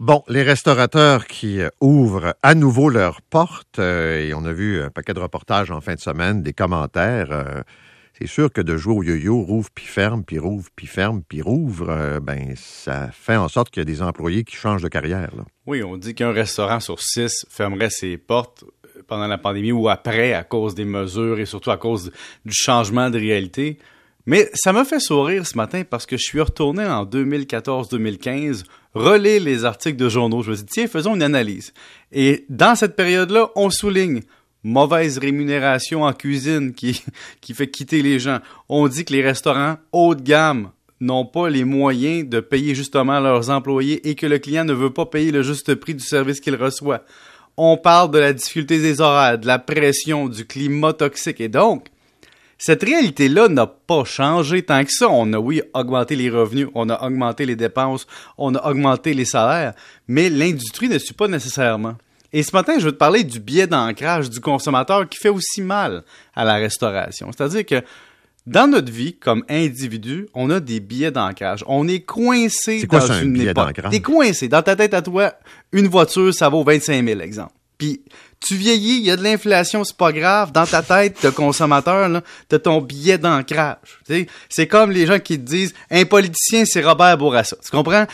Bon, les restaurateurs qui euh, ouvrent à nouveau leurs portes, euh, et on a vu un paquet de reportages en fin de semaine, des commentaires. euh, c'est sûr que de jouer au yo-yo, rouvre puis ferme, puis rouvre puis ferme, puis rouvre, ben ça fait en sorte qu'il y a des employés qui changent de carrière. Oui, on dit qu'un restaurant sur six fermerait ses portes pendant la pandémie ou après à cause des mesures et surtout à cause du changement de réalité. Mais ça m'a fait sourire ce matin parce que je suis retourné en 2014-2015, relire les articles de journaux. Je me suis dit, tiens, faisons une analyse. Et dans cette période-là, on souligne mauvaise rémunération en cuisine qui, qui fait quitter les gens. On dit que les restaurants haut de gamme n'ont pas les moyens de payer justement leurs employés et que le client ne veut pas payer le juste prix du service qu'il reçoit. On parle de la difficulté des horaires, de la pression, du climat toxique. Et donc, cette réalité-là n'a pas changé tant que ça. On a, oui, augmenté les revenus, on a augmenté les dépenses, on a augmenté les salaires, mais l'industrie ne suit pas nécessairement. Et ce matin, je veux te parler du biais d'ancrage du consommateur qui fait aussi mal à la restauration. C'est-à-dire que dans notre vie, comme individu, on a des billets d'ancrage. On est coincé C'est quoi dans un une billet époque. d'ancrage? T'es coincé. Dans ta tête à toi, une voiture, ça vaut 25 000, exemple. Puis tu vieillis, il y a de l'inflation, c'est pas grave. Dans ta tête de consommateur, t'as ton billet d'ancrage. C'est comme les gens qui te disent un politicien, c'est Robert Bourassa. Tu comprends?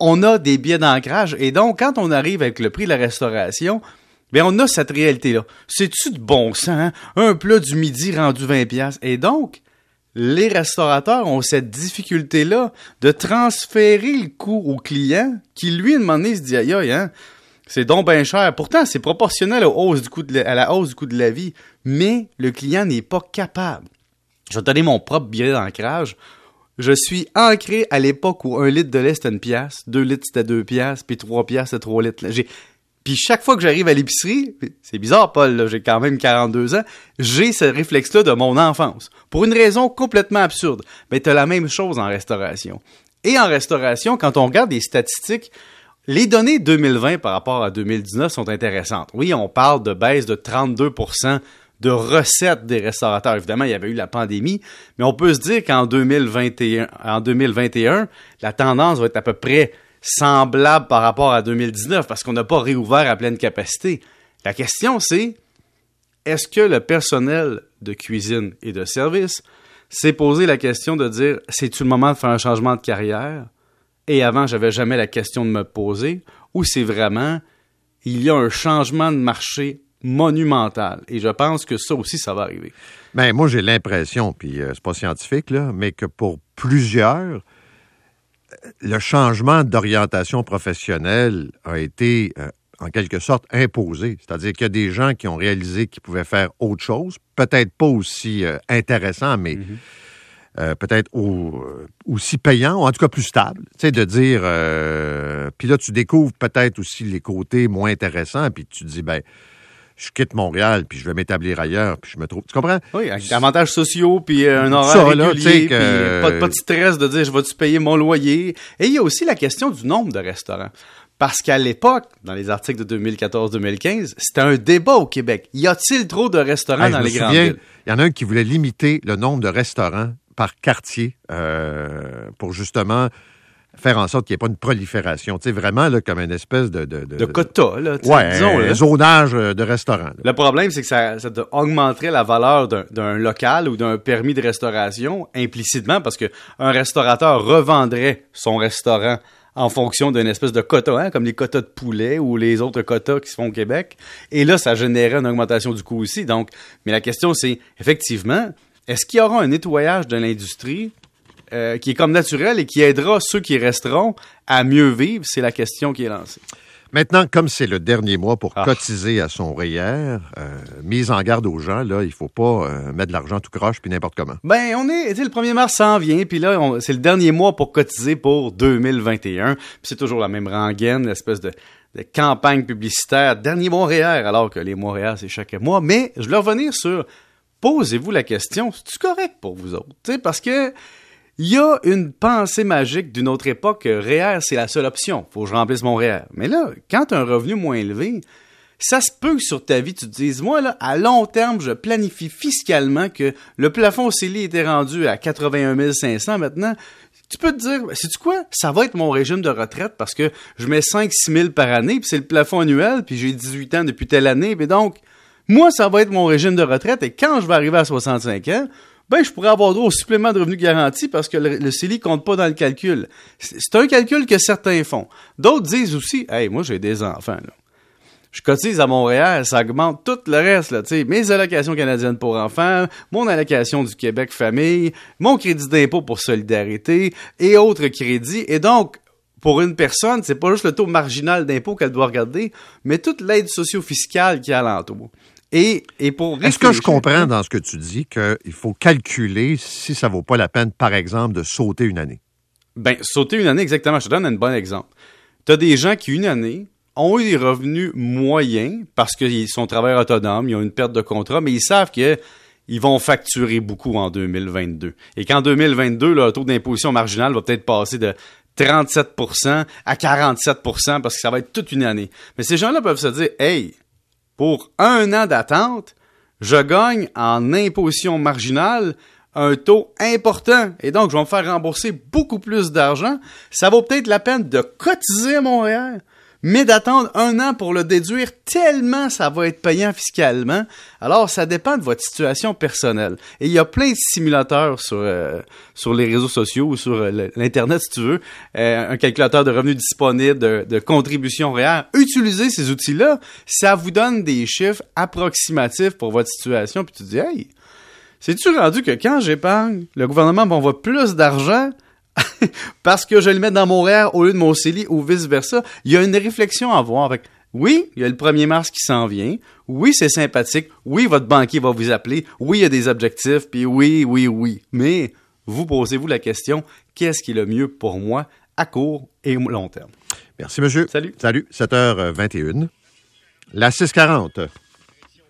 On a des billets d'ancrage. Et donc, quand on arrive avec le prix de la restauration, ben on a cette réalité-là. C'est-tu de bon sens? hein? Un plat du midi rendu 20$. piastres. Et donc, les restaurateurs ont cette difficulté-là de transférer le coût au client qui, lui, donné, se dit aïe, aïe, hein, c'est donc bien cher. Pourtant, c'est proportionnel à la hausse du coût de la vie, mais le client n'est pas capable. Je vais donner mon propre billet d'ancrage. Je suis ancré à l'époque où un litre de lait c'était une pièce, deux litres c'était deux pièces, puis trois pièces c'était trois litres. Puis chaque fois que j'arrive à l'épicerie, c'est bizarre, Paul, j'ai quand même 42 ans, j'ai ce réflexe-là de mon enfance. Pour une raison complètement absurde. Mais t'as la même chose en restauration. Et en restauration, quand on regarde les statistiques, les données 2020 par rapport à 2019 sont intéressantes. Oui, on parle de baisse de 32% de recettes des restaurateurs. Évidemment, il y avait eu la pandémie, mais on peut se dire qu'en 2021, en 2021, la tendance va être à peu près semblable par rapport à 2019 parce qu'on n'a pas réouvert à pleine capacité. La question, c'est est-ce que le personnel de cuisine et de service s'est posé la question de dire c'est-tu le moment de faire un changement de carrière? Et avant, j'avais jamais la question de me poser ou c'est vraiment il y a un changement de marché monumental et je pense que ça aussi ça va arriver. Ben, moi, j'ai l'impression, puis euh, c'est pas scientifique, là, mais que pour plusieurs, le changement d'orientation professionnelle a été, euh, en quelque sorte, imposé. C'est-à-dire qu'il y a des gens qui ont réalisé qu'ils pouvaient faire autre chose, peut-être pas aussi euh, intéressant, mais euh, peut-être au- euh, aussi payant, ou en tout cas plus stable. Tu sais, de dire... euh, puis là, tu découvres peut-être aussi les côtés moins intéressants, puis tu te dis, ben je quitte Montréal, puis je vais m'établir ailleurs, puis je me trouve... Tu comprends? Oui, avec des avantages sociaux, puis euh, un horaire Ça, là, régulier, que- puis pas, de- pas de stress de dire je vais-tu payer mon loyer? Et il y a aussi la question du nombre de restaurants. Parce qu'à l'époque, dans les articles de 2014-2015, c'était un débat au Québec. Y a-t-il trop de restaurants Hey, dans les grandes villes? Il y en a un qui voulait limiter le nombre de restaurants par quartier euh, pour justement faire en sorte qu'il n'y ait pas une prolifération. Tu sais, vraiment là, comme une espèce de... De, De là, Ouais, disons. un zonage euh, de restaurants. là. Le problème, c'est que ça, ça te augmenterait la valeur d'un- local ou d'un permis de restauration implicitement parce que un restaurateur revendrait son restaurant en fonction d'une espèce de quota, hein, comme les quotas de poulet ou les autres quotas qui se font au Québec. Et là, ça générait une augmentation du coût aussi. Donc, mais la question, c'est effectivement, est-ce qu'il y aura un nettoyage de l'industrie euh, qui est comme naturel et qui aidera ceux qui resteront à mieux vivre? C'est la question qui est lancée. Maintenant, comme c'est le dernier mois pour Ah. cotiser à son REER, euh, mise en garde aux gens, là, il faut pas euh, mettre de l'argent tout croche puis n'importe comment. Ben, on est, le 1er mars s'en vient, puis là, c'est le dernier mois pour cotiser pour 2021. Puis c'est toujours la même rengaine, l'espèce de, de campagne publicitaire, dernier mois REER, alors que les mois REER, c'est chaque mois. Mais je voulais revenir sur, posez-vous la question, c'est-tu correct pour vous autres? Parce que il y a une pensée magique d'une autre époque que REER, c'est la seule option. Faut que je remplisse mon REER. Mais là, quand tu un revenu moins élevé, ça se peut que sur ta vie, tu te dises, moi, là, à long terme, je planifie fiscalement que le plafond CELI était rendu à 81 500 maintenant. tu peux te dire, c'est tu quoi? Ça va être mon régime de retraite parce que je mets 5-6 000 par année, puis c'est le plafond annuel, puis j'ai 18 ans depuis telle année, puis donc, moi, ça va être mon régime de retraite, et quand je vais arriver à 65 ans, ben, je pourrais avoir droit au supplément de revenu garanti parce que le, le CELI compte pas dans le calcul. C'est un calcul que certains font. D'autres disent aussi, hey, moi, j'ai des enfants, je cotise à Montréal, ça augmente tout le reste, là, mes allocations canadiennes pour enfants, mon allocation du Québec famille, mon crédit d'impôt pour solidarité et autres crédits. Et donc, pour une personne, c'est pas juste le taux marginal d'impôt qu'elle doit regarder, mais toute l'aide socio-fiscale qui est alentour. Et, et pour Est-ce que je comprends dans ce que tu dis qu'il faut calculer si ça vaut pas la peine, par exemple, de sauter une année? Ben, sauter une année, exactement. Je te donne un bon exemple. Tu as des gens qui, une année, ont eu des revenus moyens parce qu'ils sont travailleurs autonomes, ils ont une perte de contrat, mais ils savent que ils vont facturer beaucoup en 2022. Et qu'en 2022, le taux d'imposition marginal va peut-être passer de 37% à 47% parce que ça va être toute une année. Mais ces gens-là peuvent se dire, hey, pour un an d'attente, je gagne en imposition marginale un taux important et donc je vais me faire rembourser beaucoup plus d'argent. Ça vaut peut-être la peine de cotiser à Montréal mais d'attendre un an pour le déduire tellement ça va être payant fiscalement. Alors, ça dépend de votre situation personnelle. Et il y a plein de simulateurs sur, euh, les réseaux sociaux ou sur euh, l'Internet, si tu veux. Euh, un calculateur de revenus disponibles, de, contributions réelles. Utilisez ces outils-là. Ça vous donne des chiffres approximatifs pour votre situation. Puis tu dis, hey, c'est-tu rendu que quand j'épargne, le gouvernement m'envoie plus d'argent parce que je le mets dans mon REER au lieu de mon CELI ou vice-versa. Il y a une réflexion à avoir avec oui, il y a le 1er mars qui s'en vient. Oui, c'est sympathique. Oui, votre banquier va vous appeler. Oui, il y a des objectifs. Puis oui, oui, oui. Mais vous posez-vous la question, qu'est-ce qui est le mieux pour moi à court et long terme? Merci, monsieur. Salut. Salut. 7h21. La 640.